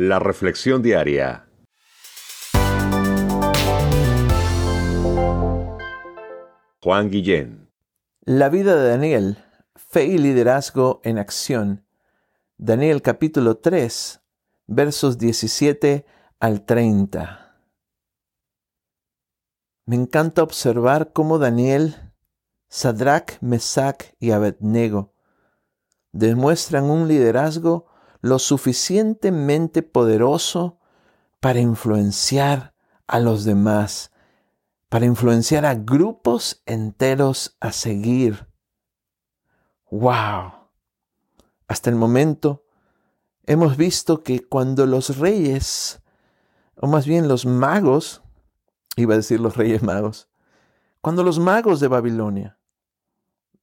La Reflexión Diaria. Juan Guillén. La vida de Daniel, fe y liderazgo en acción. Daniel capítulo 3, versos 17 al 30. Me encanta observar cómo Daniel, Sadrach, Mesach y Abednego demuestran un liderazgo lo suficientemente poderoso para influenciar a los demás, para influenciar a grupos enteros a seguir. ¡Wow! Hasta el momento hemos visto que cuando los reyes, o más bien los magos, iba a decir los reyes magos, cuando los magos de Babilonia,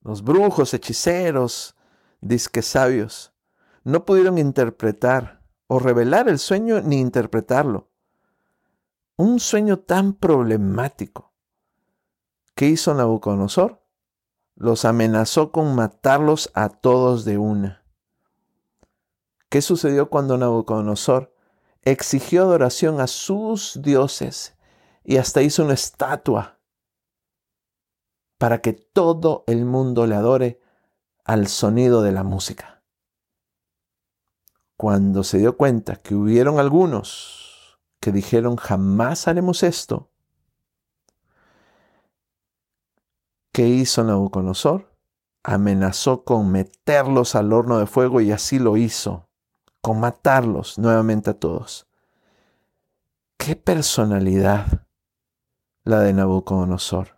los brujos, hechiceros, disque sabios, no pudieron interpretar o revelar el sueño ni interpretarlo. Un sueño tan problemático. ¿Qué hizo Nabucodonosor? Los amenazó con matarlos a todos de una. ¿Qué sucedió cuando Nabucodonosor exigió adoración a sus dioses y hasta hizo una estatua para que todo el mundo le adore al sonido de la música? Cuando se dio cuenta que hubieron algunos que dijeron jamás haremos esto, ¿qué hizo Nabucodonosor? Amenazó con meterlos al horno de fuego y así lo hizo, con matarlos nuevamente a todos. ¿Qué personalidad la de Nabucodonosor?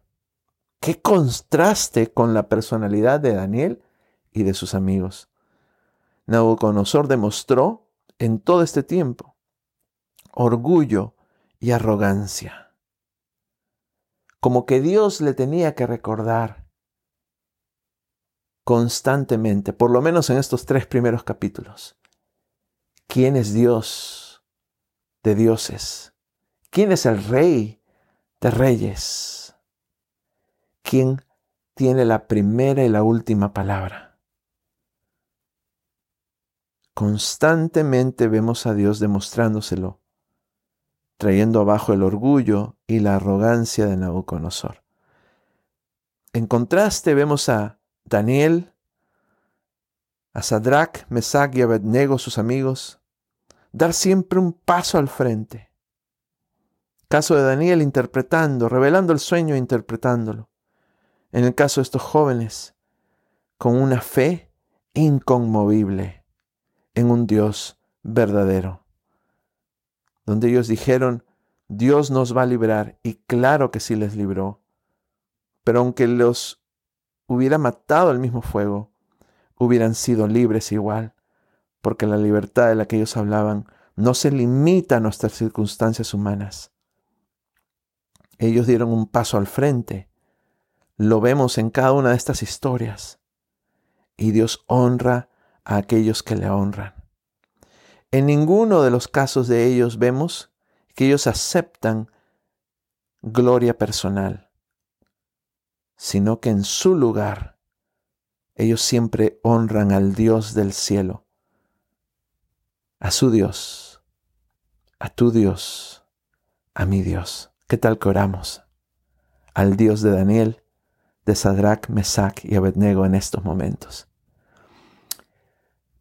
¿Qué contraste con la personalidad de Daniel y de sus amigos? Nabucodonosor demostró en todo este tiempo orgullo y arrogancia. Como que Dios le tenía que recordar constantemente, por lo menos en estos tres primeros capítulos, quién es Dios de dioses, quién es el rey de reyes, quién tiene la primera y la última palabra. Constantemente vemos a Dios demostrándoselo, trayendo abajo el orgullo y la arrogancia de Nabucodonosor. En contraste vemos a Daniel, a Sadrach, Mesach y Abednego, sus amigos, dar siempre un paso al frente. Caso de Daniel interpretando, revelando el sueño e interpretándolo. En el caso de estos jóvenes, con una fe inconmovible en un Dios verdadero. Donde ellos dijeron, Dios nos va a librar, y claro que sí les libró. Pero aunque los hubiera matado el mismo fuego, hubieran sido libres igual, porque la libertad de la que ellos hablaban no se limita a nuestras circunstancias humanas. Ellos dieron un paso al frente. Lo vemos en cada una de estas historias. Y Dios honra a aquellos que le honran. En ninguno de los casos de ellos vemos que ellos aceptan gloria personal, sino que en su lugar ellos siempre honran al Dios del cielo, a su Dios, a tu Dios, a mi Dios. ¿Qué tal que oramos? Al Dios de Daniel, de Sadrach, Mesach y Abednego en estos momentos.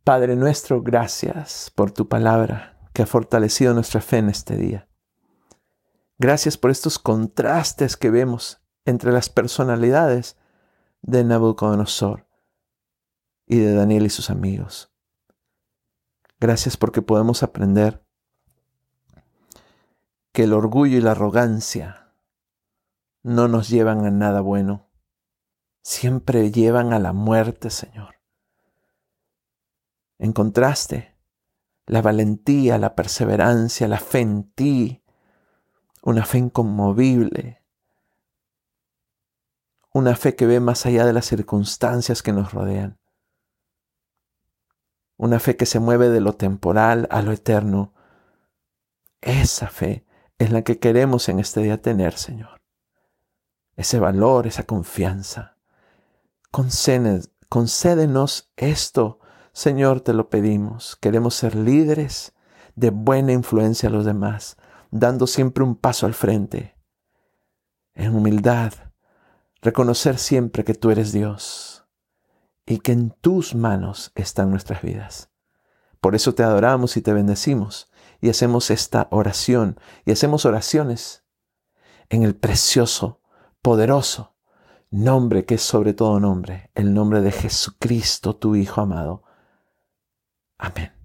Padre nuestro, gracias por tu palabra que ha fortalecido nuestra fe en este día. Gracias por estos contrastes que vemos entre las personalidades de Nabucodonosor y de Daniel y sus amigos. Gracias porque podemos aprender que el orgullo y la arrogancia no nos llevan a nada bueno, siempre llevan a la muerte, Señor. En contraste, la valentía, la perseverancia, la fe en ti, una fe inconmovible, una fe que ve más allá de las circunstancias que nos rodean, una fe que se mueve de lo temporal a lo eterno. Esa fe es la que queremos en este día tener, Señor. Ese valor, esa confianza. concédenos esto Señor, te lo pedimos. Queremos ser líderes de buena influencia a los demás, dando siempre un paso al frente. En humildad, reconocer siempre que tú eres Dios y que en tus manos están nuestras vidas. Por eso te adoramos y te bendecimos y hacemos esta oración y hacemos oraciones en el precioso, poderoso nombre que es sobre todo nombre, el nombre de Jesucristo, tu Hijo amado. Amén.